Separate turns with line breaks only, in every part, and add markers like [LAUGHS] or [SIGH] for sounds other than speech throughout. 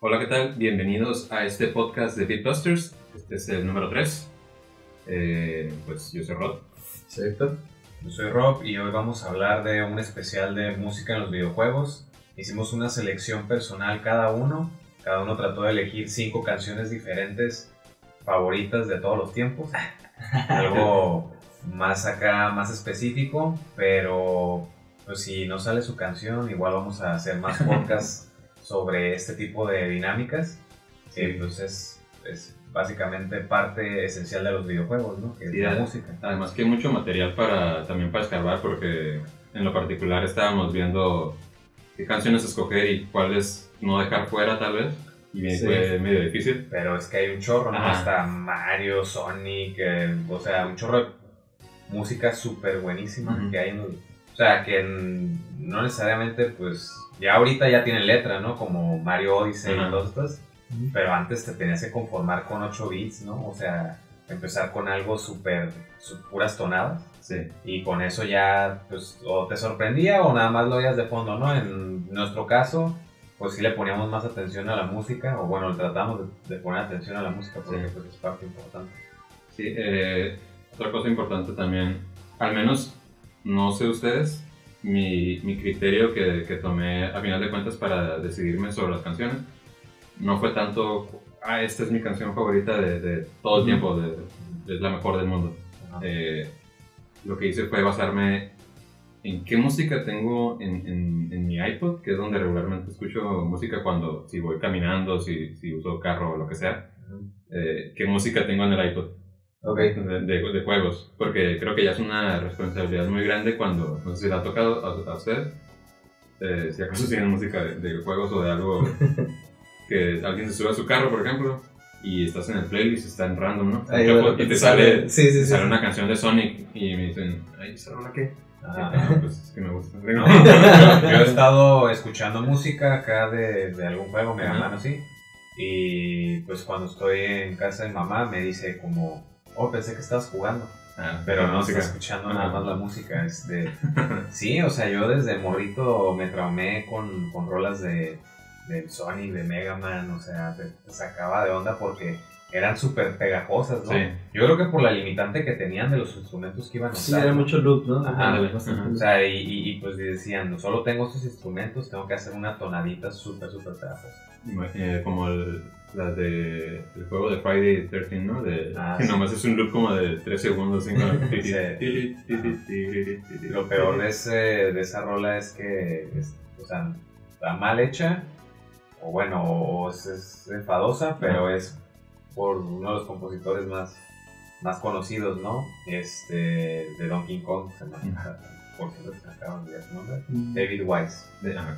Hola, ¿qué tal? Bienvenidos a este podcast de Beatbusters. Este es el número 3. Eh, pues yo soy Rod.
Soy Héctor.
Yo soy Rob y hoy vamos a hablar de un especial de música en los videojuegos. Hicimos una selección personal cada uno. Cada uno trató de elegir cinco canciones diferentes favoritas de todos los tiempos. [LAUGHS] Algo más acá, más específico, pero pues si no sale su canción, igual vamos a hacer más [LAUGHS] podcasts sobre este tipo de dinámicas. Que pues es, es básicamente parte esencial de los videojuegos, ¿no? Que es
Sí,
la música.
Además que hay mucho material para también para escarbar porque en lo particular estábamos viendo qué canciones escoger y cuáles no dejar fuera tal vez. Y bien,
Sí.
fue medio difícil.
Pero es que hay un chorro, ¿no? Hasta Mario, Sonic, eh, o sea, un chorro de música súper buenísima
Ujú.
que hay O sea, que no necesariamente, pues, ya ahorita ya tienen letra, ¿no? Como Mario Odyssey
Ajá.
y todas estas. Pero antes te tenías que conformar con 8 bits, ¿no? O sea, empezar con algo súper, puras tonadas.
Sí.
Y con eso ya, pues, o te sorprendía o nada más lo oías de fondo, ¿no? En nuestro caso, pues sí le poníamos más atención a la música, o bueno, tratamos de, de poner atención a la música porque
Sí.
pues, es parte importante.
Sí, eh, otra cosa importante también, al menos no sé ustedes, mi, mi criterio que, que tomé a final de cuentas para decidirme sobre las canciones. No fue tanto, ah, esta es mi canción favorita de, de todo el tiempo, de, de- es la mejor del mundo. Eh, lo que hice fue basarme en qué música tengo en, en- en mi iPod, que es donde regularmente escucho música cuando, si voy caminando, si, si uso carro o lo que sea, eh, qué música tengo en el iPod
Ok.
de, de- de juegos, porque creo que ya es una responsabilidad muy grande cuando, no sé si le ha tocado a, a ustedes, eh, si acaso tienen música de, de juegos o de algo [LAUGHS] que alguien se sube a su carro, por ejemplo, y estás en el playlist, está en random, ¿no? Mucho-
de
y te sale,
Sí, sí,
te
sí.
sale una canción de Sonic y me dicen, ay, ¿esa rola qué?
Ajá.
Ah, pues es que me gusta. [LAUGHS]
No, yo, yo he estado escuchando música acá de, de algún juego, Mega
Ajá.
Man así, y pues cuando estoy en casa de mamá me dice como, oh, pensé que estabas jugando.
Ah,
Pero no está escuchando nada más la música. Este, [LAUGHS] sí, o sea, yo desde morrito me traumé con, con rolas de, de Sonic, de Mega Man, o sea, te, te sacaba de onda porque eran súper pegajosas, ¿no?
Sí.
Yo creo que por la limitante que tenían de los instrumentos que iban a
Sí,
usar.
era
¿no?
mucho loop, ¿no?
Ajá. O sea, y, y- y, pues decían, no solo tengo estos instrumentos, tengo que hacer una tonadita súper, súper pegajosa.
Eh, como el, las de el juego de Friday 13, ¿no? De,
Ah,
que
sí.
nomás es un loop como de 3 segundos. cinco-
Y [LAUGHS] lo peor de, ese, de esa rola es que, es- o sea, está mal hecha, o bueno, o es, es enfadosa, pero es por uno de los compositores más, más conocidos, ¿no? Este, de Donkey Kong, se llama, por cierto, se me acaba de su nombre, David Wise.
De- ah,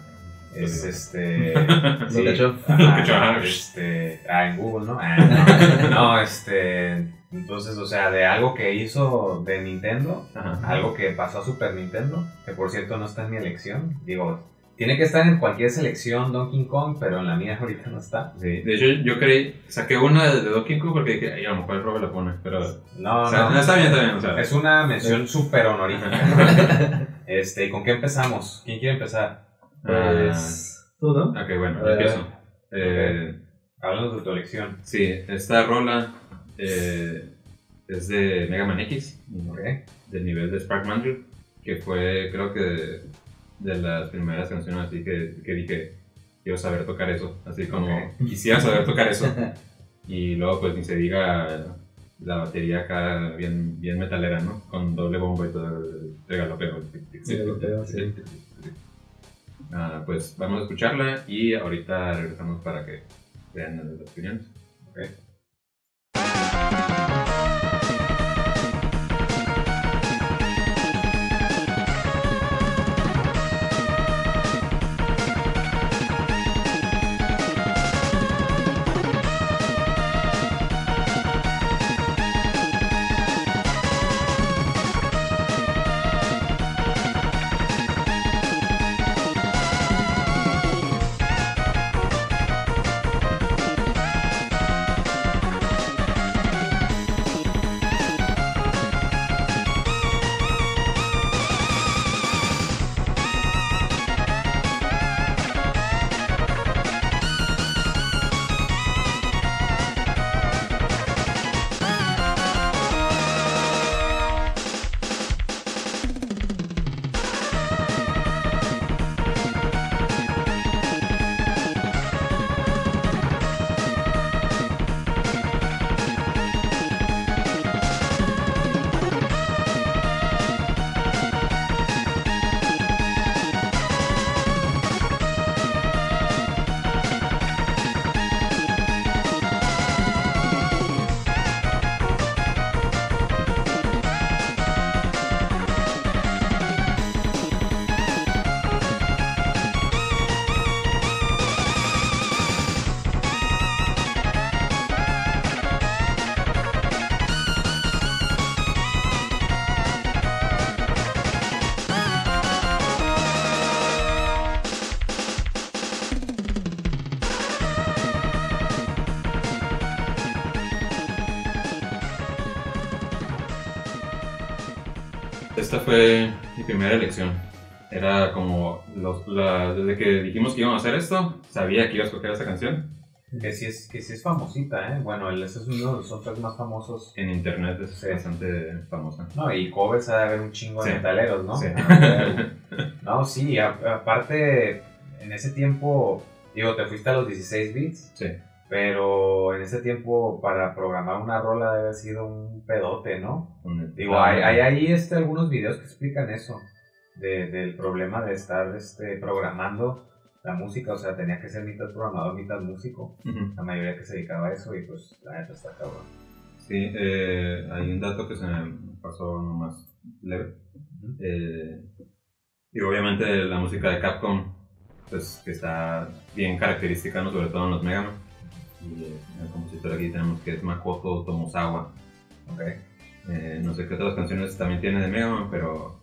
Es este. [LAUGHS]
Lo
sí, ajá, este. Ah, en Google, ¿no? Ah, [LAUGHS] no, no, este. Entonces, o sea, de algo que hizo de Nintendo,
Ajá.
algo que pasó a Super Nintendo, que por cierto no está en mi elección. Digo, tiene que estar en cualquier selección Donkey Kong, pero en la mía ahorita no está.
Sí, de hecho, yo creí, saqué una de Donkey Kong porque dije, ay, a lo mejor el Robert la pone, pero.
No,
o sea,
no.
no, está bien, está bien. O sea,
Es una mención súper honorífica. [LAUGHS] este, ¿y con qué empezamos? ¿Quién quiere empezar?
Pues. ¿Tú, no?
Ok, bueno, empiezo. Eh,
Háblanos de tu elección.
sí, esta rola eh, es de Mega Man X,
¿Ok?
del nivel de Spark Mandrill, que fue, creo que, de, las primeras canciones así que, que dije, quiero saber tocar eso, así como
Ok.
quisiera saber tocar eso. [LAUGHS] Y luego, pues ni se diga la batería acá bien, bien metalera, ¿no? Con doble bombo y todo el. Regalopeo,
sí.
Ah, pues vamos a escucharla y ahorita regresamos para que vean las opiniones.
Ok.
Esta fue mi primera elección. Era como, los, la- desde que dijimos que íbamos a hacer esto, sabía que iba a escoger esta canción.
Que sí es, que sí es famosita, ¿eh? Bueno, ese es uno de los soundtracks más famosos.
En internet es
Sí.
bastante famosa.
No, y covers ha de haber un chingo de
Sí.
metaleros, ¿no?
Sí. [LAUGHS]
No, sí, a- aparte, en ese tiempo, digo, te fuiste a los 16 bits,
Sí.
Pero en ese tiempo para programar una rola debe haber sido un pedote, ¿no? Digo, hay, hay ahí este, algunos videos que explican eso, de- del problema de estar este, programando la música, o sea, tenía que ser mitad programador, mitad músico, la mayoría que se dedicaba a eso y pues la neta está cabrón.
Sí, eh, hay un dato que se me pasó nomás leve. Eh, y obviamente la música de Capcom, pues que está bien característica, ¿no? sobre todo en los Mega Man. Y el compositor aquí tenemos que es Makoto Tomosawa.
Ok.
Eh, no sé qué otras canciones también tiene de Mega Man, pero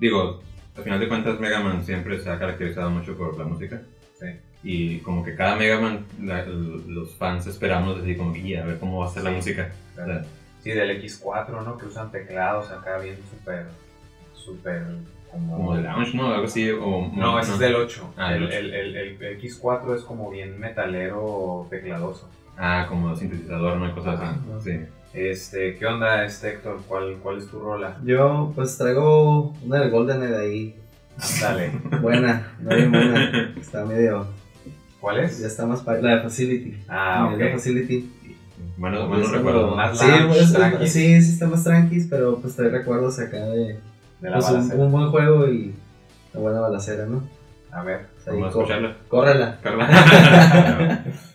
digo, al final de cuentas Mega Man siempre se ha caracterizado mucho por la música.
Sí.
Y como que cada Mega Man, la- los fans esperamos así como, "Y a ver cómo va a ser la
Sí,
música.
claro. Sí, del X4, ¿no? Que usan teclados acá bien súper, súper como...
de lounge, ¿no? Algo así. O,
No, ese es del 8.
Ah,
el,
el ocho.
el, el, el X4 es como bien metalero tecladoso.
Ah, como sintetizador, ¿no? Y cosas así. Sí.
Este, ¿qué onda, este Héctor? ¿Cuál, ¿Cuál es tu rola?
Yo pues traigo una del Golden de ahí.
Dale. [LAUGHS]
Buena, no bien buena. Está medio.
¿Cuál
Ya
es?
está más pa- La de Facility.
Ah,
La de
ok.
Facility.
Bueno, buenos
cuando-
recuerdos.
Más
Sí,
lounge,
pues, sí, sí está más tranquis, pero pues trae recuerdos acá de
De la
pues, un, buen juego y una buena balacera, ¿no?
A ver.
Vamos a escucharla.
Córrela. [LAUGHS] [LAUGHS]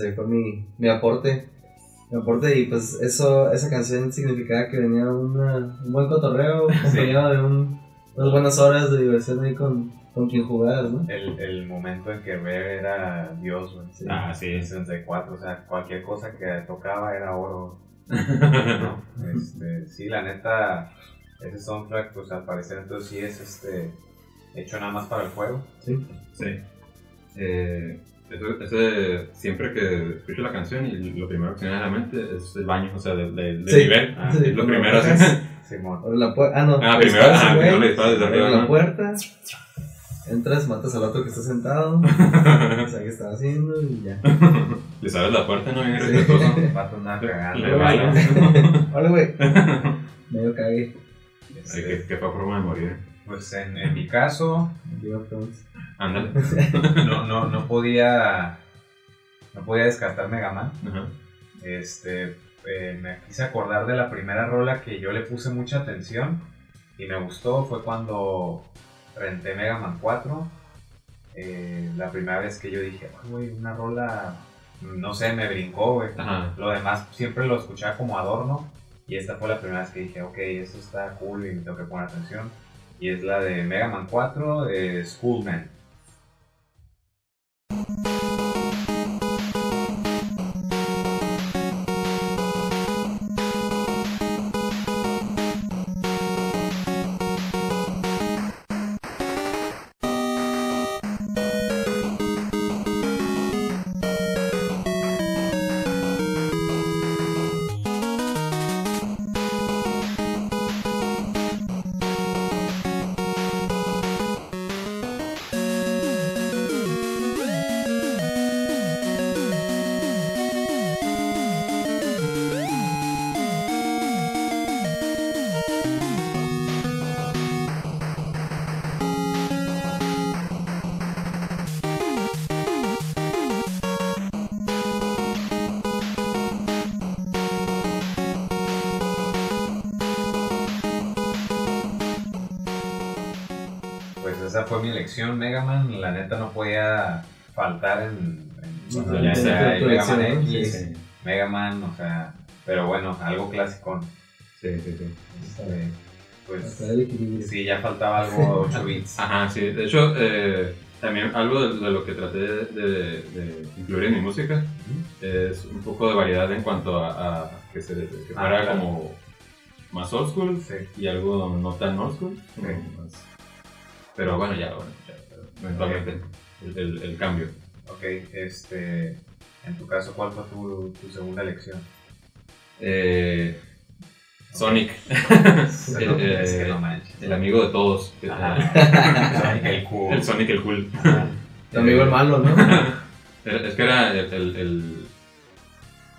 Ese fue mi, mi aporte. Mi aporte y pues eso, esa canción significaba que venía una, un buen cotorreo, acompañado de un, unas buenas horas de diversión ahí con, con quien jugaras, ¿no?
El, el momento en que Rare era Dios, güey.
Sí.
Ah, sí.
En 64, o sea, cualquier cosa que tocaba era oro. ¿no? [LAUGHS] Este, sí, la neta, ese soundtrack, pues al parecer entonces sí es este hecho nada más para el juego.
Sí.
Sí. Eh, eso- ese- siempre que escucho la canción y lo primero que se me viene a la mente es el baño, o sea, del, del- del
Sí.
nivel.
Ah,
Sí.
es lo primero. así.
Simón. [LAUGHS]
Abre la puerta. Ah, no.
Ah,
le
primero, ah, primero le disparas desde arriba,
la
¿no?
puerta, entras, matas al otro que está sentado, o sea, que está haciendo y ya.
Le sabes la puerta, ¿no? Bien
Sí.
respetuoso. [LAUGHS]
Vato andaba cagando.
Le
güey.
vale. [LAUGHS]
Hola, güey. Medio cagué.
Ay, qué, qué fue forma de morir.
Pues en, en mi caso,
Game of Thrones.
Ándale. [LAUGHS]
no, no, no podía. No podía descartar Mega Man. Este, eh, me quise acordar de la primera rola que yo le puse mucha atención y me gustó. Fue cuando renté Mega Man 4. Eh, la primera vez que yo dije, "Ay, güey, una rola, no sé, me brincó, güey. Lo demás siempre lo escuchaba como adorno. Y esta fue la primera vez que dije, ok, esto está cool y me tengo que poner atención. Y es la de Mega Man 4, de Schoolman. Fue mi elección, Mega Man. La neta no podía faltar en, en
Sí,
ya
sí,
sea
tu
Mega Man. X,
Sí,
Mega Man, o sea, pero bueno, algo clásico.
sí, sí. sí.
Este, pues
Hasta el equilibrio.
sí, ya faltaba algo [LAUGHS] 8 bits.
Ajá, sí. De hecho, eh, también algo de, de lo que traté de, de- de incluir en mi música es un poco de variedad en cuanto a, a que, se, que
Ah,
fuera
claro.
como más old school
Sí.
y algo no tan old school. más- Pero bueno, ya, bueno, ya, eventualmente el, el- el cambio.
Ok, este, en tu caso, ¿cuál fue tu, tu segunda elección?
Eh, Sonic, [LAUGHS]
Pero,
Eh,
es que no manches.
el amigo de todos.
Ajá. [LAUGHS] Sonic el cool.
El Sonic el cool.
Tu amigo el malo, ¿no? [LAUGHS]
Es que era el, el- el-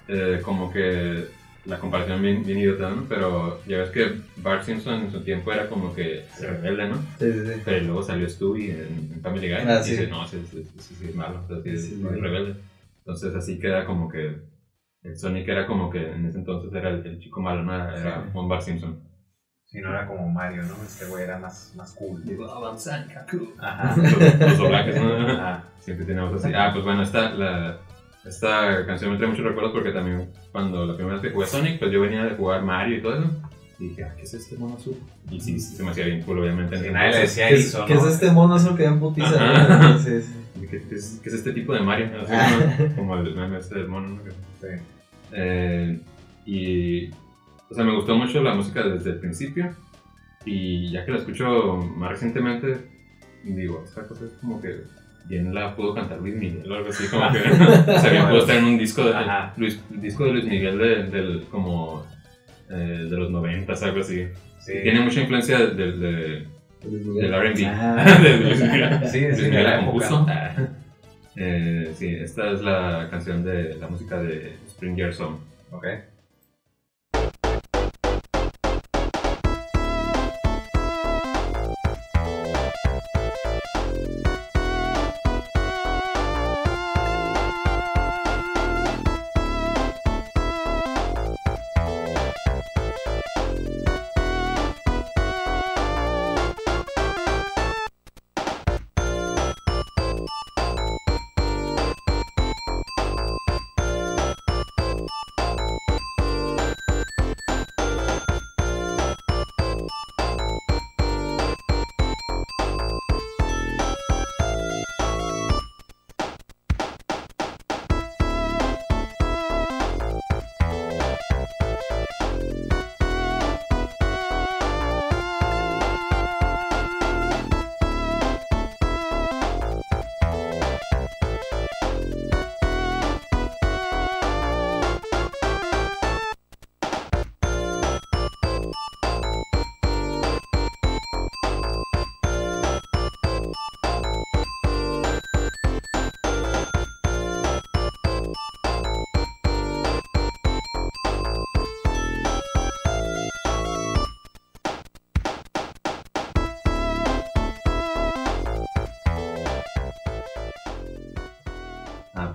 eh, como que la comparación bien, bien idiota, ¿no? Pero ya ves que Bart Simpson en su tiempo era como que rebelde, ¿no?
Sí, sí, sí.
Pero luego salió Stewie en, en Family Guy
Ah,
y
sí.
dice, no, ese- ese sí es malo, o sea, sí es,
Sí,
sí es
malo.
rebelde. Entonces así queda como que el Sonic era como que en ese entonces era el, el chico malo, ¿no? Era,
Sí.
un Bart Simpson.
Si no era como Mario, ¿no? Este güey era más, más cool. Ajá.
Los, los doblajes, ¿no?
Ajá.
Siempre tenemos así. Ah, pues bueno, esta, la, esta canción me trae muchos recuerdos porque también cuando la primera vez que jugué Sonic, pues yo venía de jugar Mario y todo eso. Y dije, ah, ¿qué es este mono azul? Y sí, sí, se me hacía bien cool, obviamente.
nadie le decía
¿Qué es,
eso,
qué
¿no?
es este mono azul que dan putiza? Sí, sí.
¿Qué, qué es, qué es este tipo de Mario? Así
Ah.
como, [LAUGHS] como el meme este del mono. ¿no?
Sí.
Eh, y, o sea, me gustó mucho la música desde el principio. Y ya que la escucho más recientemente, digo, esta cosa es como que bien la pudo cantar Luis Miguel o algo así, como que, [LAUGHS] o sea, bien pudo estar en un disco de,
Ajá.
Luis, disco de Luis Miguel de, del, como, eh, de los 90, algo así.
Sí.
Tiene mucha influencia de, de- del. R&B,
Ah. [LAUGHS]
de Luis Miguel.
Sí,
Luis Miguel
la
compuso. Eh, sí, esta es la canción de la música de Spring Year Song.
Ok.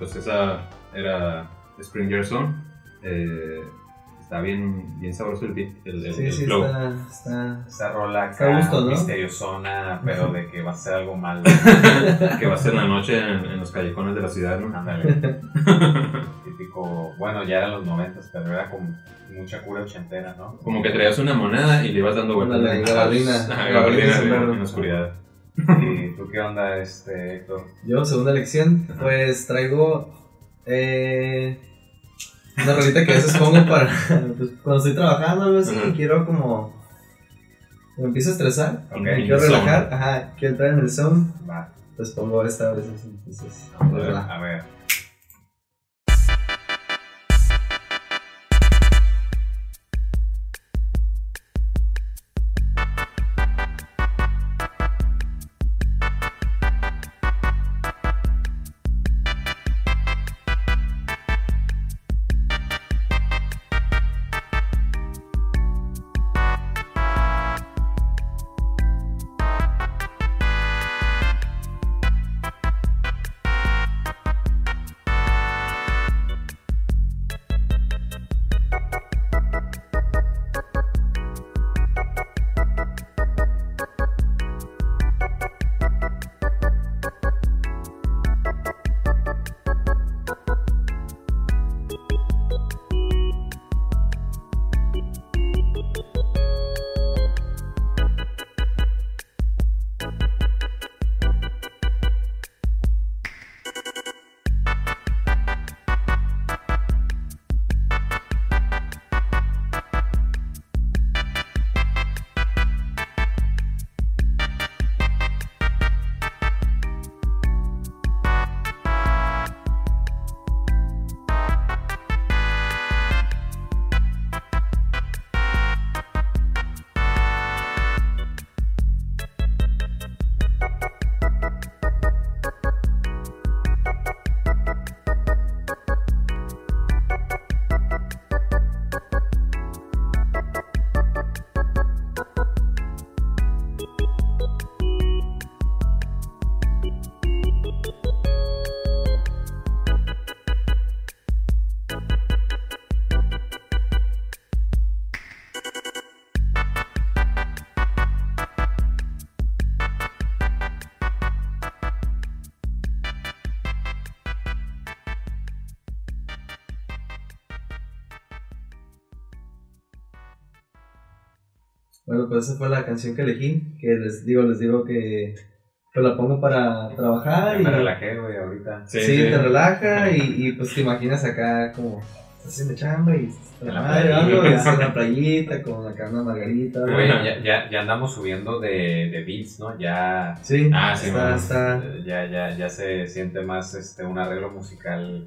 Pues esa era Springer Zone. Eh, está bien, bien sabroso el beat, el, el,
Sí,
el
sí,
flow.
está, está...
Esa rola
Está a
acá,
gusto, ¿no?
misteriosona, pero de que va a ser algo mal. [LAUGHS]
que va a ser la noche en, en los callejones de la ciudad, ¿no?
Ándale. [LAUGHS] Típico, bueno, ya eran los noventas, pero era con mucha cura ochentera, ¿no?
Como que traías una moneda y le ibas dando vueltas.
Ándale, gabardina. [LAUGHS]
Ajá,
Gabardina
en la oscuridad.
¿Y tú qué onda, este, Héctor?
Yo, segunda elección, pues traigo eh, una rolita que a veces pongo para [LAUGHS] pues, cuando estoy trabajando o algo así y quiero como me empiezo a estresar,
Ok.
me quiero
zone.
relajar, ajá, quiero entrar en el zone,
Va,
pues pongo esta veces, entonces,
a ver,
pues, va.
a ver.
Bueno, pues esa fue la canción que elegí, que les digo, les digo que pues la pongo para trabajar
Ya
y
me relajé, güey, ahorita.
sí, te relaja y, y pues te imaginas acá como estás haciendo chamba y
En la
madre, algo,
playita.
con acá una margarita.
Güey, ya, ya, ya andamos subiendo de, de beats, ¿no? Ya,
Sí,
Ah, sí,
está,
bueno.
está,
ya, ya, ya se siente más este, un arreglo musical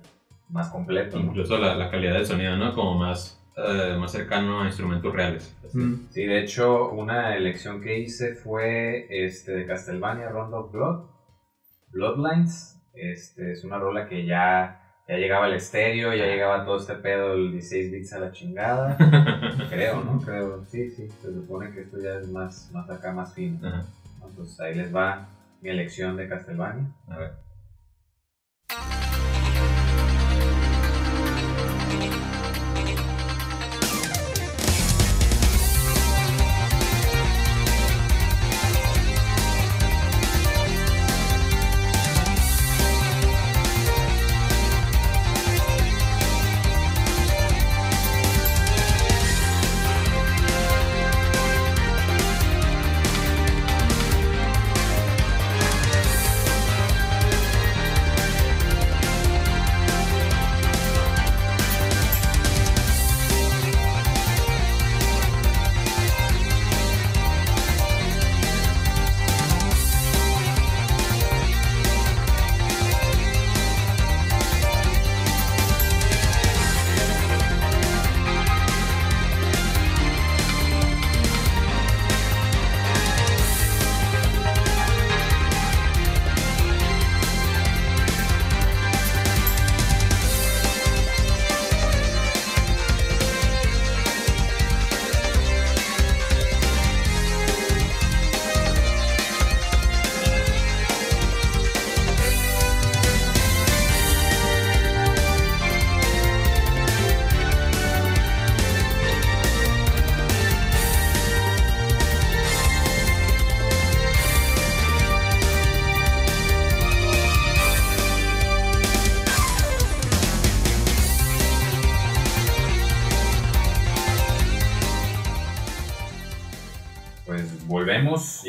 más completo. ¿no?
Incluso la, la calidad del sonido, ¿no? Como más, eh, más cercano a instrumentos reales.
mm,
Sí, de hecho, una elección que hice fue este, de Castlevania Round of Blood, Bloodlines. Este, es una rola que ya, ya llegaba al estéreo, ya llegaba todo este pedo, el 16 bits a la chingada. [LAUGHS] Creo, ¿no? Creo, sí, sí. Se supone que esto ya es más, más acá, más fino. Pues ahí les va mi elección de Castlevania.
A ver.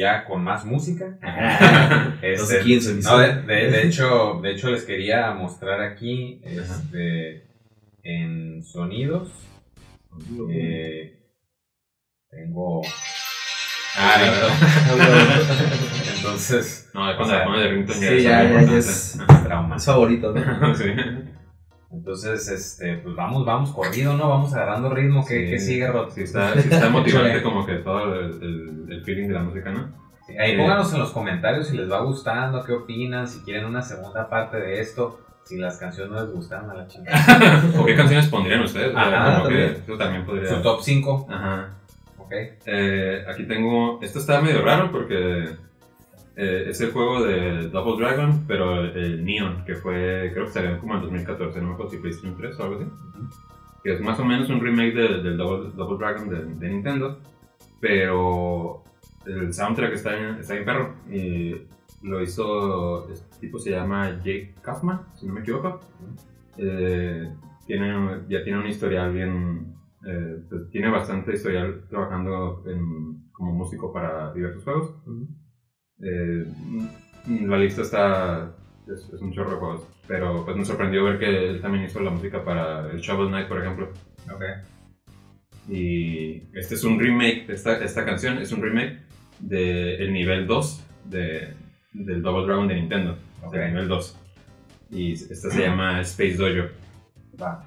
Ya con más música. [LAUGHS]
Este,
15, no, de, de, hecho, de hecho, les quería mostrar aquí este, en sonidos. Eh, tengo. Ah, [LAUGHS] Entonces.
No, cuando pone de ringtone
sí, ya, ya, ya es, [LAUGHS] es favorito, ¿no?
sí. Entonces, este, pues vamos, vamos corrido, ¿no? Vamos agarrando ritmo. que, sigue, Rod?
Sí, está, está [LAUGHS] motivante como que todo el, el, feeling de la música, ¿no?
ahí pónganos en los comentarios si les va gustando, qué opinan, si quieren una segunda parte de esto, si las canciones no les gustan a la chingada. [LAUGHS]
¿O qué canciones pondrían ustedes?
Ajá,
también. eso también podría...
Su top 5.
Ajá. Ok. Eh, aquí tengo... Esto está medio raro porque eh, es el juego de Double Dragon, pero el Neon, que fue, creo que salió como en 2014, no me acuerdo si PlayStation 3 o algo así. Que es más o menos un remake del Double, Double, Dragon de, Nintendo, pero el soundtrack está en, está en perro. Y lo hizo, este tipo se llama Jake Kaufman, si no me equivoco. Eh, tiene, ya tiene un historial bien, eh, pues tiene bastante historial trabajando como músico para diversos juegos. Eh, la lista está. Es, un chorro de juegos. Pero pues me sorprendió ver que él también hizo la música para el Shovel Knight, por ejemplo.
Ok.
Y este es un remake, esta, esta canción es un remake del el nivel 2 de, del Double Dragon de Nintendo. Del nivel 2. Y esta se llama Space Dojo.
Va.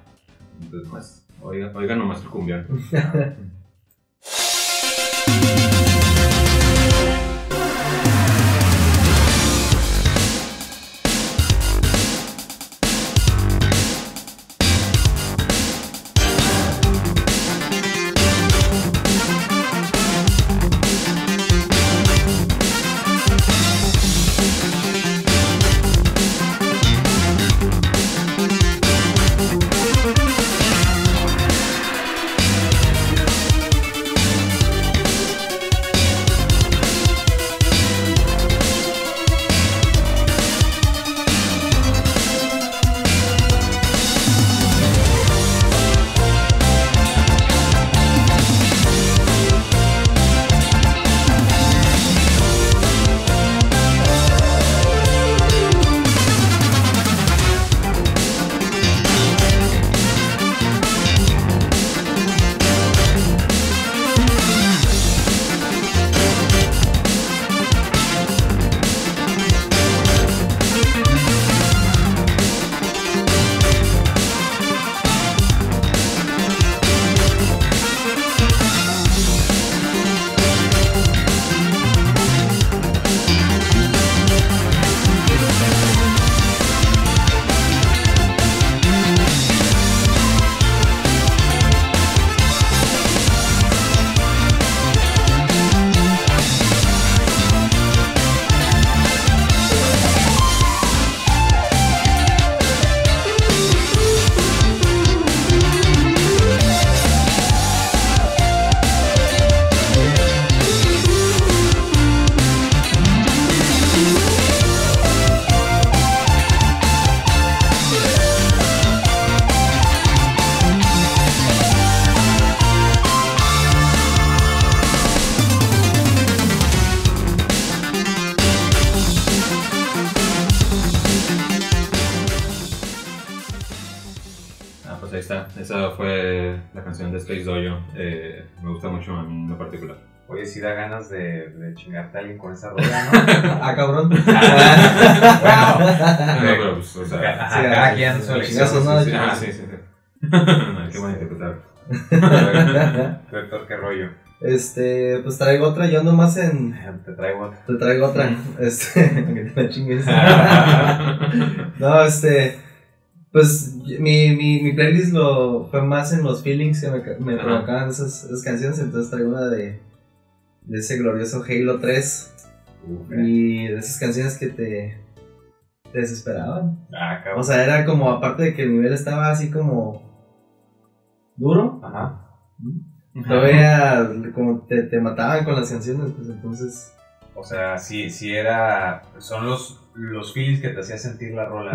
Entonces, pues, oiga, oiga nomás el cumbión. [LAUGHS]
chingarte a alguien con esa rola, ¿no? [LAUGHS]
ah, cabrón. [LAUGHS]
Ah, wow. no, pero pues, o sea,
cada quien su elección.
Ah, sí, sí, sí. [LAUGHS] no, qué bueno interpretar.
Doctor, qué rollo.
Este, pues traigo otra, yo nomás en.
Te traigo otra.
Te traigo otra. Este, que te la chingues. no, este. Pues mi, mi, mi playlist lo fue más en los feelings que me, me provocaban esas, esas canciones, entonces traigo una de de ese glorioso Halo 3 y de esas canciones que te, te desesperaban.
Ah,
o sea, era como, aparte de que el nivel estaba así como duro,
Ajá.
todavía como te, te, mataban con las canciones, pues entonces...
O sea, sí, sí era, son los, los feels que te hacía sentir la rola,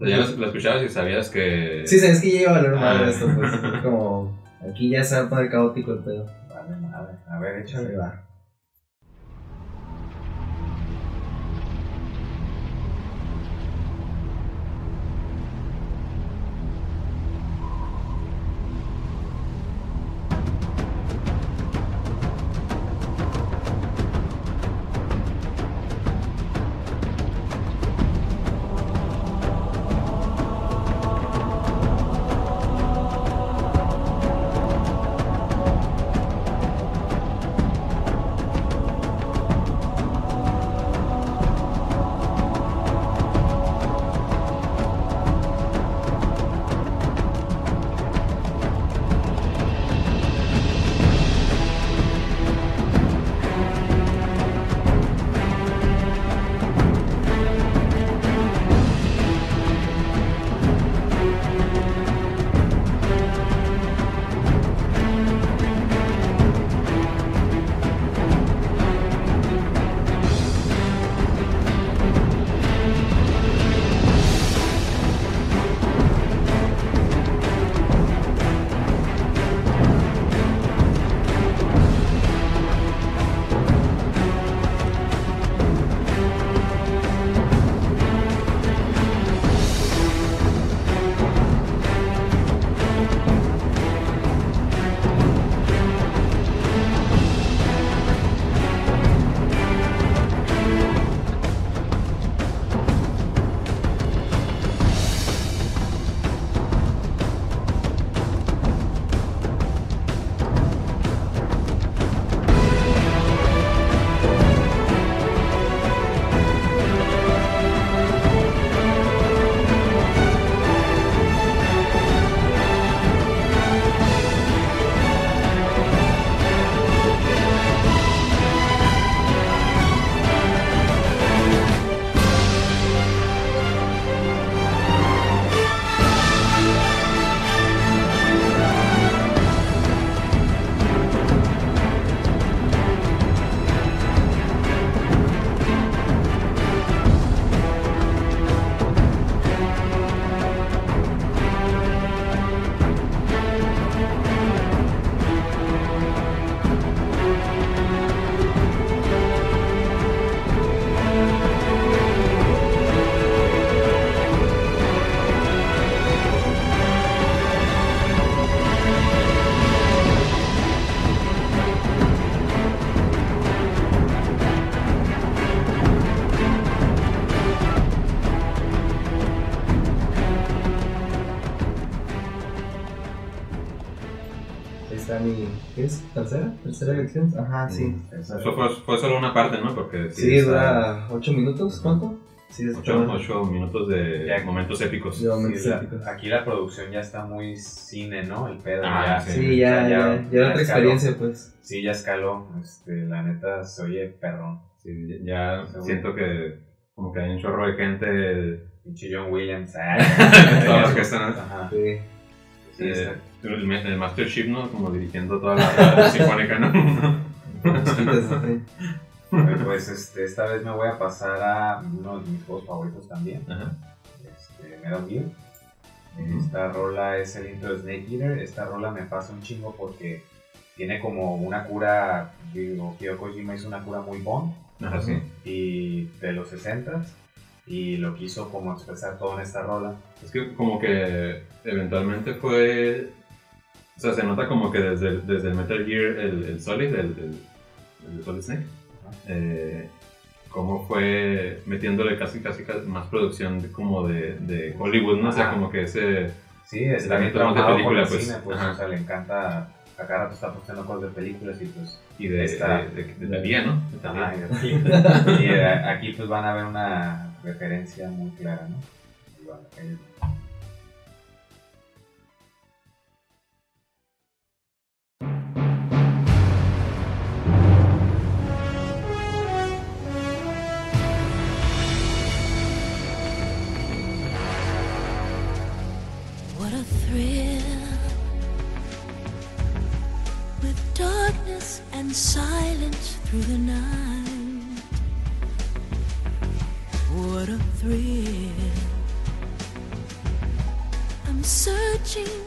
ya lo, escuchabas y sabías que...
Sí, sabes que ya iba a valer madre ah. esto, pues como... Aquí ya se va a poner caótico el pedo.
Vale, madre. A ver, échale. va.
¿Tercera? ¿Tercera elección? Ajá, sí.
Mm. Eso fue, fue solo una parte, ¿no? Porque
sí, dura 8 minutos, ¿cuánto? Sí, es
8, minutos de
Ya.
momentos épicos.
De momentos
Sí, la-
épicos.
aquí la producción ya está muy cine, ¿no? El pedo
Ah,
ya.
sí.
Sí, ya,
ya-
ya, ya,
ya
era otra
escaló.
experiencia, pues.
Sí, ya escaló. Este, la neta se oye perrón.
Sí, ya siento que como que hay un chorro de gente.
Pinche John Williams. [LAUGHS]
Todos los que están.
Ajá.
Sí.
Sí,
eh, el, el Master Chief, ¿no? Como dirigiendo toda la, la sinfónica, ¿no?
Pues este, esta vez me voy a pasar a uno de mis juegos favoritos también.
Ajá.
este, Metal Gear. Esta rola es el intro de Snake Eater. Esta rola me pasa un chingo porque tiene como una cura, digo, Hideo Kojima hizo una cura muy bon
Ajá, sí.
y de los 60 y lo quiso como expresar todo en esta rola.
Es que como que eventualmente fue... O sea, se nota como que desde, el- desde el Metal Gear, el, el Solid, el, el, Solid Snake, eh, como fue metiéndole casi casi casi más producción de- como de, de Hollywood, ¿no? O sea, como que ese...
Sí, bien
También de película, pues,
cine, pues,
ajá.
o sea, le encanta, a cada rato está posteando cosas de películas y pues
Y de,
Está-
de, de, de Thalía, ¿no? De Thalía.
Ajá, y y aquí pues van a ver una referencia muy clara, ¿no? Y watching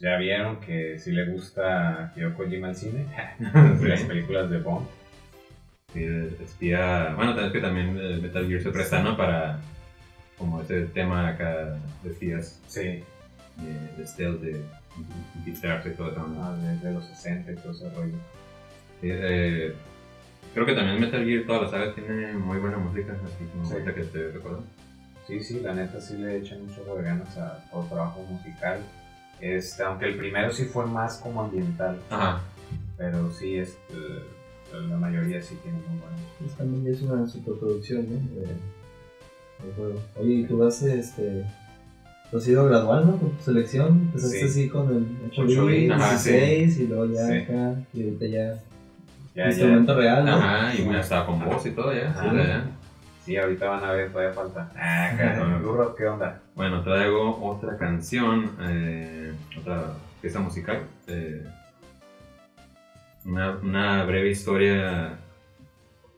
ya vieron que si le gusta Hideo Kojima el cine, [LAUGHS] las películas de Bond.
Sí, espía. Bueno, es que también eh, Metal Gear se presta, ¿no? Para como ese tema acá de espías,
Sí,
de, de stealth, de infiltrarse y todo eso. ¿no?
ah, desde los 60 y todo ese rollo.
Sí, eh, creo que también Metal Gear, toda la saga tiene muy buena música, así como
Sí.
ahorita que te recuerdo.
Sí, sí, la neta sí le echan mucho de ganas a todo trabajo musical. Este, aunque el primero sí fue más como ambiental,
Ajá.
pero sí, este,
la mayoría sí tiene muy buenos.
Pues también es una superproducción, ¿no? De, del juego. Oye, ¿y tú vas, este... ¿Tú has ido gradual, no? Con tu selección. Empezaste
Sí.
así con el 8
8
bit,
bit,
ajá,
16 y luego ya
Sí.
acá. Y ahorita ya...
Ya, ya.
instrumento real, ¿no?
Ajá, y ya estaba con voz y todo ya.
Ajá.
ya.
Sí, ahorita van a ver, todavía falta. Ah, cabrón. ¿Tú, Rod, qué onda?
Bueno, traigo otra canción, eh, otra pieza musical. eh, una, una breve historia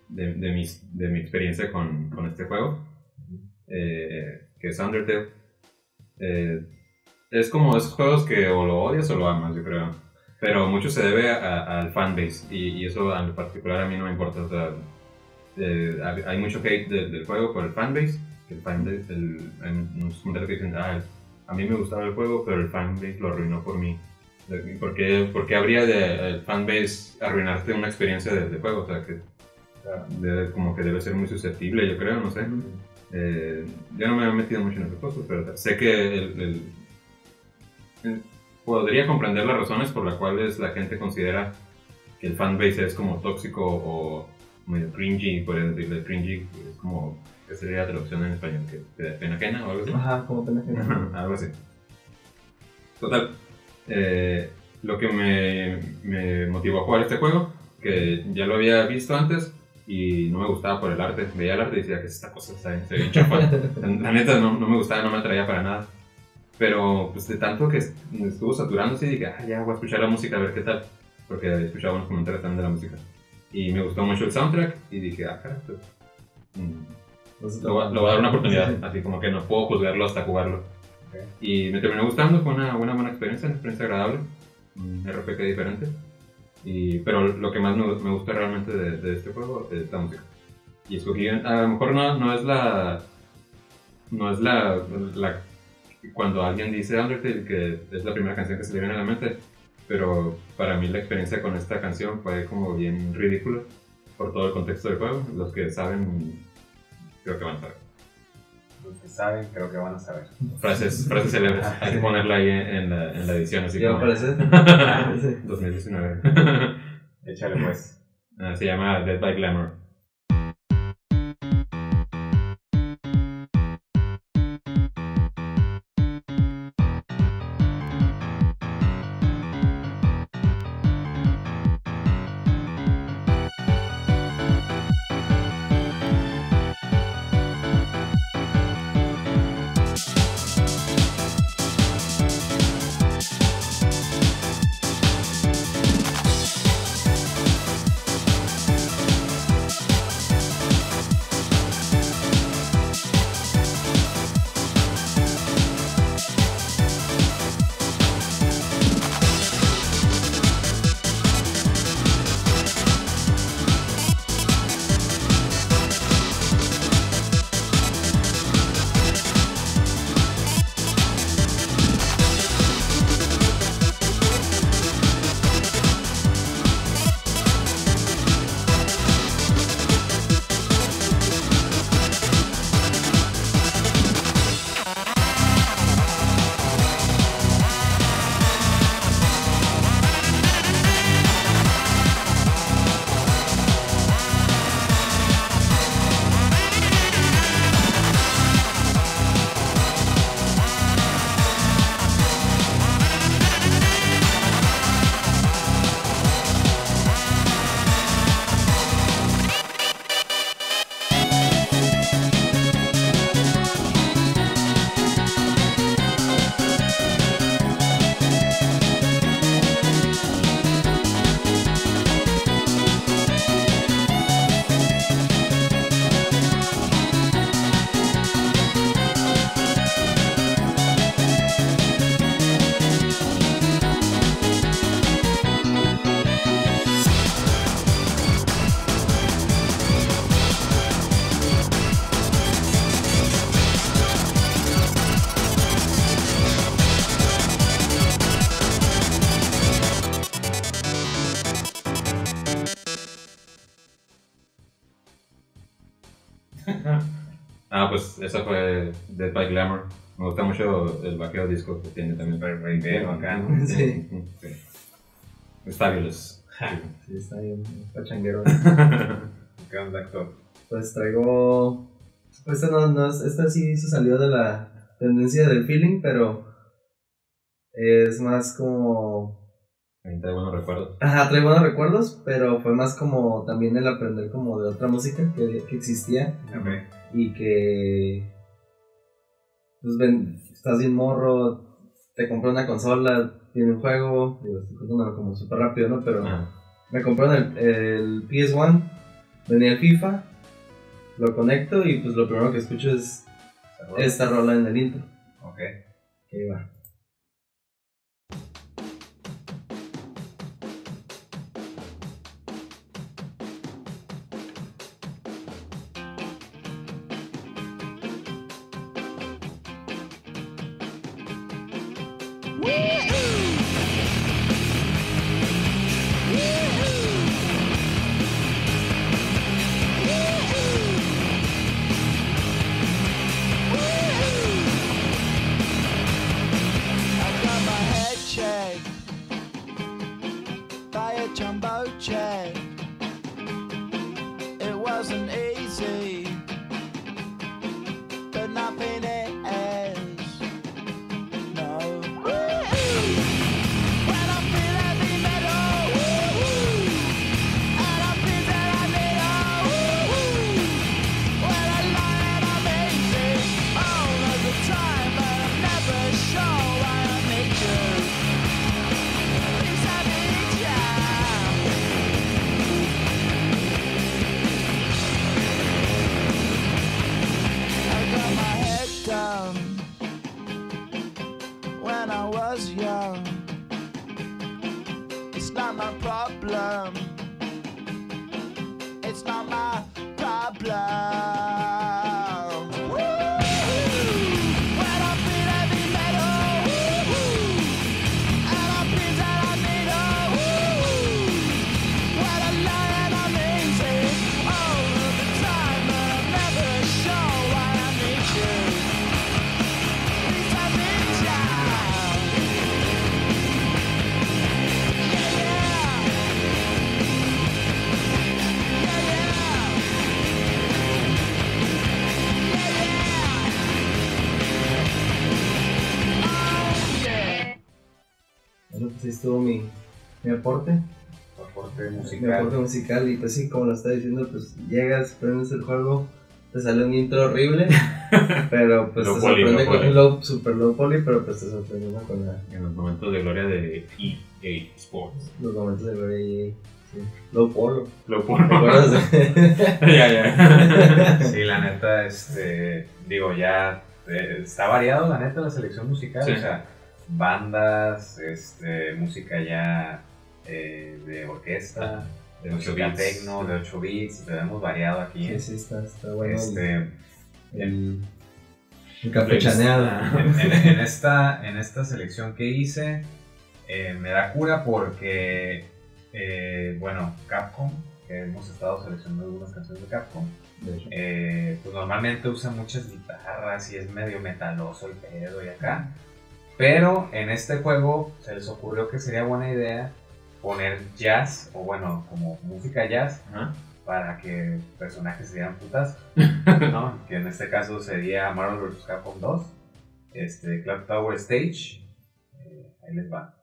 de, de, mis- de mi experiencia con, con este juego, eh, que es Undertale. Es como esos juegos que o lo odias o lo amas, yo creo. Pero mucho se debe a- al fanbase y, y eso en particular a mí no me importa. O sea, eh, hay mucho hate del, del juego por el fanbase. El fanbase, el, hay unos comentarios que dicen, ah, a mí me gustaba el juego, pero el fanbase lo arruinó por mí. ¿Y ¿Por qué, por qué habría de, el fanbase arruinarte una experiencia de, de juego? O sea, que como que debe ser muy susceptible, yo creo, no sé. Eh, yo no me he metido mucho en esas cosas, pero sé que el, el- el- podría comprender las razones por las cuales la gente considera que el fanbase es como tóxico o medio cringy, por decirle cringy, es como, ¿qué sería la traducción en español? ¿Que te da pena ajena o algo así?
Ajá, como pena no. [LAUGHS]
Algo así. Total, eh, lo que me, me motivó a jugar este juego, que ya lo había visto antes y no me gustaba por el arte. Veía el arte y decía que esta cosa está bien, se ve bien chafa. [LAUGHS] La neta no, no me gustaba, no me atraía para nada. Pero pues de tanto que estuvo saturándose dije, ah, ya voy a escuchar la música a ver qué tal. Porque había escuchado unos comentarios también de la música. Y me gustó mucho el soundtrack y dije, ah, caray, pues, mm,
Entonces,
lo, voy- lo voy a dar una oportunidad, así como que no puedo juzgarlo hasta jugarlo.
Ok.
Y me terminó gustando, fue una, una buena experiencia, una experiencia agradable, un RPG diferente. Y, pero lo que más me, me gusta realmente de, de este juego es la música. Y escogí, a lo mejor no, no es la... No es la, la... Cuando alguien dice Undertale, que es la primera canción que se le viene a la mente, pero para mí la experiencia con esta canción fue como bien ridícula por todo el contexto del juego. Los que saben, creo que van a saber.
Los que saben, creo que van a saber.
Frases, frases célebres. Hay que ponerla ahí en, la, en la edición, así como
aparece. [LAUGHS] [LAUGHS] Sí.
2019.
Échale pues.
Ah, Se llama Dead by Glamour. Dead by Glamour. Me gusta mucho el vaqueo disco que tiene también.
Breakero acá, ¿no?
Sí.
Sí. It's fabulous.
Sí, está bien, pachanguero. [LAUGHS]
¿Qué onda, actor?
Pues traigo. Pues esta no, no es- esta sí se salió de la tendencia del feeling, pero es más como.
Trae buenos recuerdos.
Ajá, trae buenos recuerdos, pero fue más como también el aprender como de otra música que, que existía
Ok.
y que. Pues ven, estás bien morro, te compré una consola, tiene un juego, digo, estoy contándolo como súper rápido, ¿no? Pero.
Ah,
Me compraron el, el PS1, venía el FIFA, lo conecto y pues lo primero que escucho es esta rola en el intro.
Ok.
Que va. Aporte mi
musical.
aporte musical y pues sí, como lo está diciendo, pues llegas, prendes el juego, te sale un intro horrible, [LAUGHS] pero pues
Low
te
poly,
sorprende
low
con
poly.
low, super low poly, pero pues te sorprende ¿no? con la-
en los momentos de gloria de EA Sports.
los momentos de gloria y sí. low polo.
Lo
¿Te
pongo.
acuerdas de- [LAUGHS]
ya, ya. [LAUGHS]
Sí, la neta, este, digo, ya eh, está variado, la neta, la selección musical.
Sí.
O sea, bandas, este, música ya eh, de orquesta, de
De ocho
música
bits.
techno, de 8 bits, tenemos variado aquí.
Sí, sí, está, está bueno.
Este,
el, el campechaneado.
en, en- en esta, en esta selección que hice, eh, me da cura porque, eh, bueno, Capcom, que hemos estado seleccionando algunas canciones de Capcom,
De
eh, pues normalmente usa muchas guitarras y es medio metaloso el pedo y acá. Pero en este juego se les ocurrió que sería buena idea poner jazz, o bueno, como música jazz,
Ajá.
para que personajes se dieran putas. [LAUGHS] ¿no? Que en este caso sería Marvel vs. Capcom 2, este, Clock Tower Stage. Eh, ahí les va.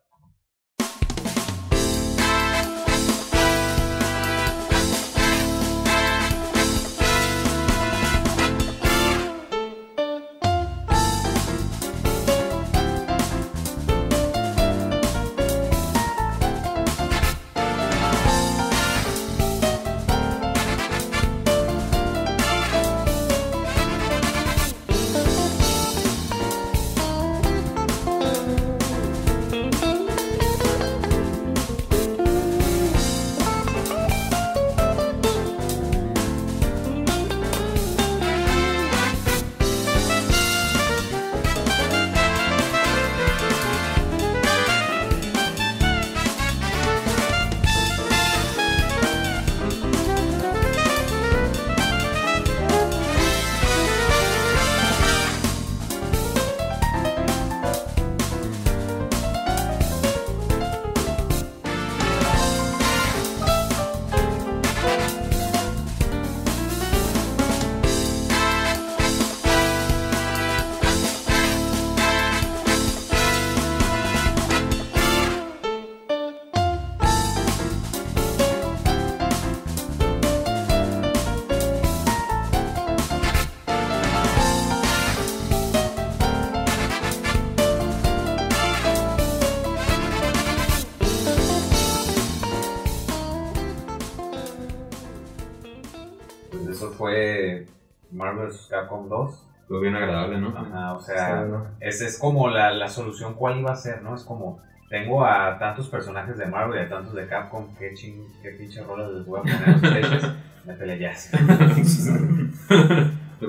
Capcom 2.
Fue bien agradable, ¿no?
Ajá, o sea, esa es como la, la solución cuál iba a ser, ¿no? Es como, tengo a tantos personajes de Marvel y a tantos de Capcom, qué, ching, qué pinche rolas les voy a poner a ustedes. Métele ya.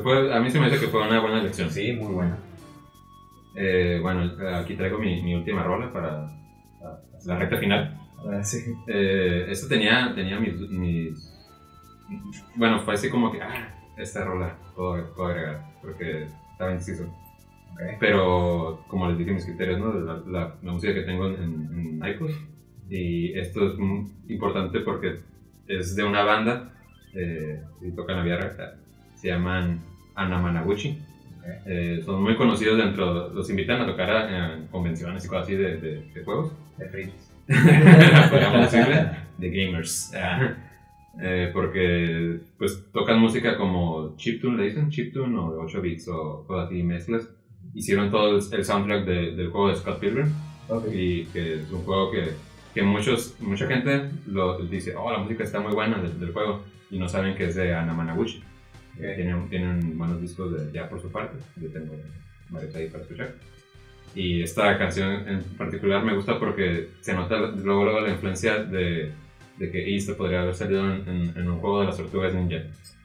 Fue- a mí se me hace que fue una buena elección.
Sí, muy buena.
Eh, bueno, aquí traigo mi, mi última rola para la, la recta final.
Ah, sí.
Eh, esto tenía, tenía mis, mis- Bueno, fue así como que, ah, esta rola puedo, puedo agregar, porque estaba indeciso.
Ok.
Pero, como les dije, mis criterios, ¿no? La, la- la música que tengo en, en iPod. Y esto es muy importante porque es de una banda, eh, tocan la vida real, se llaman Anamanaguchi.
Ok.
Eh, son muy conocidos dentro, los invitan a tocar a, en convenciones y cosas así de, de- de juegos.
De
decirle, [LAUGHS] de gamers. [LAUGHS] Eh, porque pues tocan música como chiptune, le dicen chiptune o de 8 bits o cosas así, mezclas. Hicieron todo el, el soundtrack de- del juego de Scott Pilgrim
Ok.
y que es un juego que, que muchos, mucha gente lo dice, oh, la música está muy buena del, del juego y no saben que es de Anamanaguchi.
Ok.
Tienen, tienen buenos discos de, ya por su parte, yo tengo varios ahí para escuchar. Y esta canción en particular me gusta porque se nota luego, luego la influencia de, de que East podría haber salido en, en- en un juego de las tortugas ninja,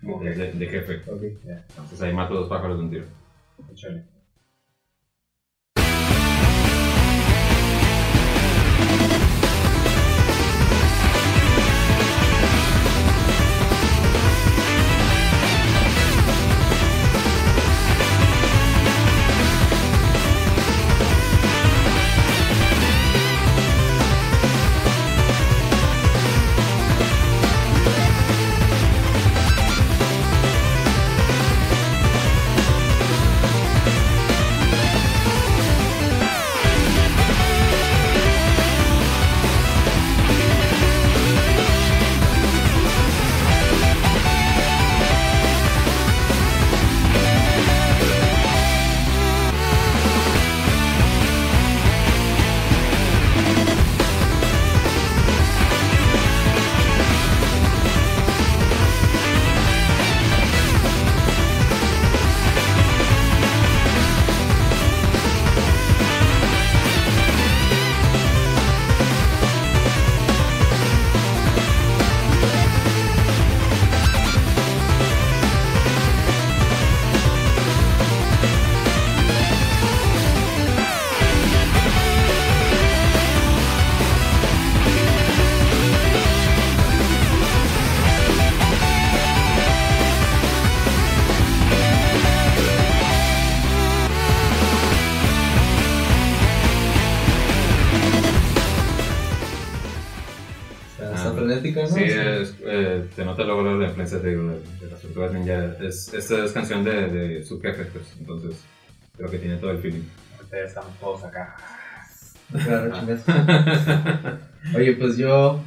Ok.
de, jefe. Entonces ahí mato dos pájaros de un tiro.
Échale.
Es, esta es canción de, de su jefe, pues, entonces creo que tiene todo el feeling.
Ahorita ya estamos todos acá.
Claro. Oye, pues yo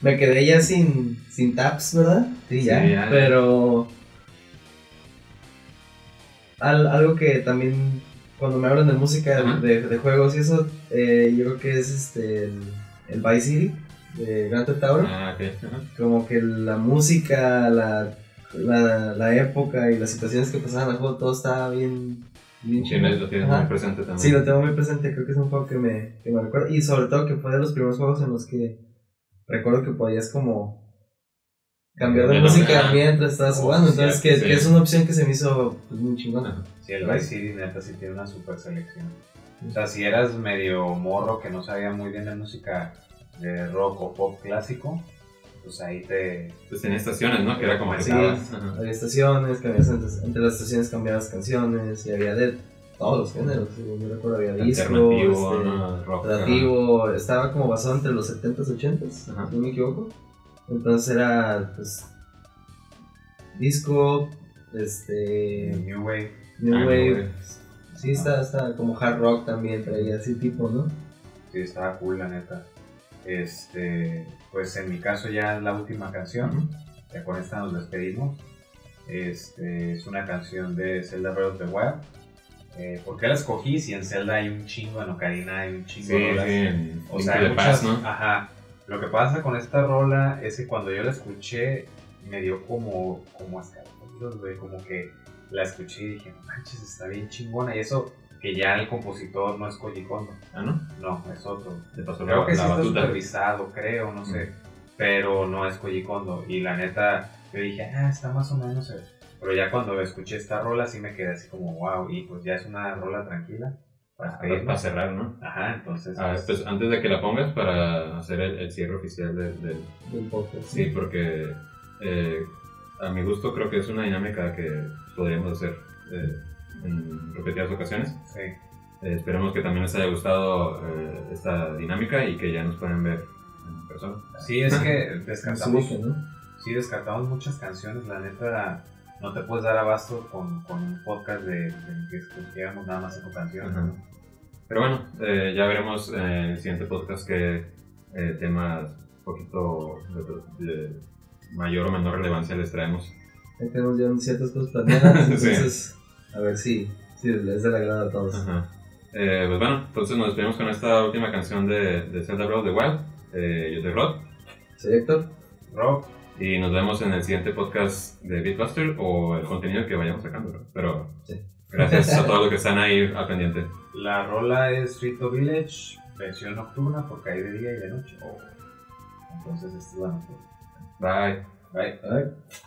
me quedé ya sin, sin taps, ¿verdad? Sí, ya.
Sí, ya.
Pero al- algo que también cuando me hablan de música, de, de juegos y eso, eh, yo creo que es este el, el Vice City de Grand Theft Auto.
Ah, ok. ajá.
Como que la música, la, la, la época y las situaciones que pasaban en el juego, todo estaba bien, chido.
lo tienes muy presente también.
Sí, lo tengo muy presente, creo que es un juego que me, que me recuerda. Y sobre todo que fue de los primeros juegos en los que recuerdo que podías como cambiar de música mientras estabas
Oh,
jugando. Entonces, que,
sí.
que es una opción que se me hizo pues, muy chingona.
Sí, el Vice City neta sí tiene una super selección. O sea, si eras medio morro que no sabía muy bien de música de rock o pop clásico, pues ahí te...
Pues tenía estaciones, ¿no? Que era como que
Sí, había estaciones, cambiabas entre, entre las estaciones cambiabas canciones y había de todos los géneros. Yo recuerdo había disco,
alternativo,
este,
¿no? rock.
alternativo, estaba como basado entre los 70s y 80s,
Ajá.
si no me equivoco. Entonces era pues disco, este
New Wave.
New
Ah,
Wave.
Wave.
Sí, está, está como hard rock también, traía así tipo, ¿no?
Sí, estaba cool, la neta. Este, pues en mi caso ya es la última canción. Ya con esta nos despedimos. Este, es una canción de Zelda Breath of the Wild. Eh, ¿Por qué la escogí? Si en Zelda hay un chingo, en Ocarina hay un chingo
Sí,
de rolas.
sí,
O sea, hay muchas, ajá, Lo que pasa con esta rola es que cuando yo la escuché, me dio como, como escalofríos, güey, como que la escuché y dije, no manches, está bien chingona. Y eso que ya el compositor no es Koji Kondo.
Ah, ¿no?
No, es otro.
Te pasó
Creo
la,
que sí está
batuta.
supervisado, creo, no sé. Pero no es Koji Kondo. Y la neta, yo dije, ah, está más o menos. eh". Pero ya cuando escuché esta rola, sí me quedé así como, wow. Y pues ya es una rola tranquila. Para
Para, para cerrar, ¿no?
Ajá, entonces.
Ah,
pues,
pues antes de que la pongas, para hacer el, el cierre oficial del, del-
Del podcast.
Sí, porque eh, a mi gusto creo que es una dinámica que podríamos hacer eh, en repetidas ocasiones.
sí.
Eh, esperemos que también les haya gustado eh, esta dinámica y que ya nos puedan ver en persona.
Sí, es que [LAUGHS] descartamos,
ubica, ¿no?
sí, descartamos muchas canciones. La neta, no te puedes dar abasto con, con un podcast de, de que escucháramos nada más cinco canciones.
Ajá. Pero bueno, eh, ya veremos en el siguiente podcast qué eh, temas un poquito de, de mayor o menor relevancia les traemos.
Ahí tenemos ya ciertas cosas planeadas, [LAUGHS]
Sí.
A ver si, si les da la agrado a todos.
Ajá. Eh, pues bueno, entonces nos despedimos con esta última canción de, de Zelda Breath of the Wild. Eh, yo soy Rod.
Soy Héctor.
Rob,
Y nos vemos en el siguiente podcast de Beatbuster o el contenido que vayamos sacando. Pero
Sí.
gracias a todos los que [LAUGHS] están ahí al pendiente.
la rola es Rito Village, versión nocturna, porque hay de día y de noche. Entonces, esta es la nocturna.
Bye.
Bye.
Bye.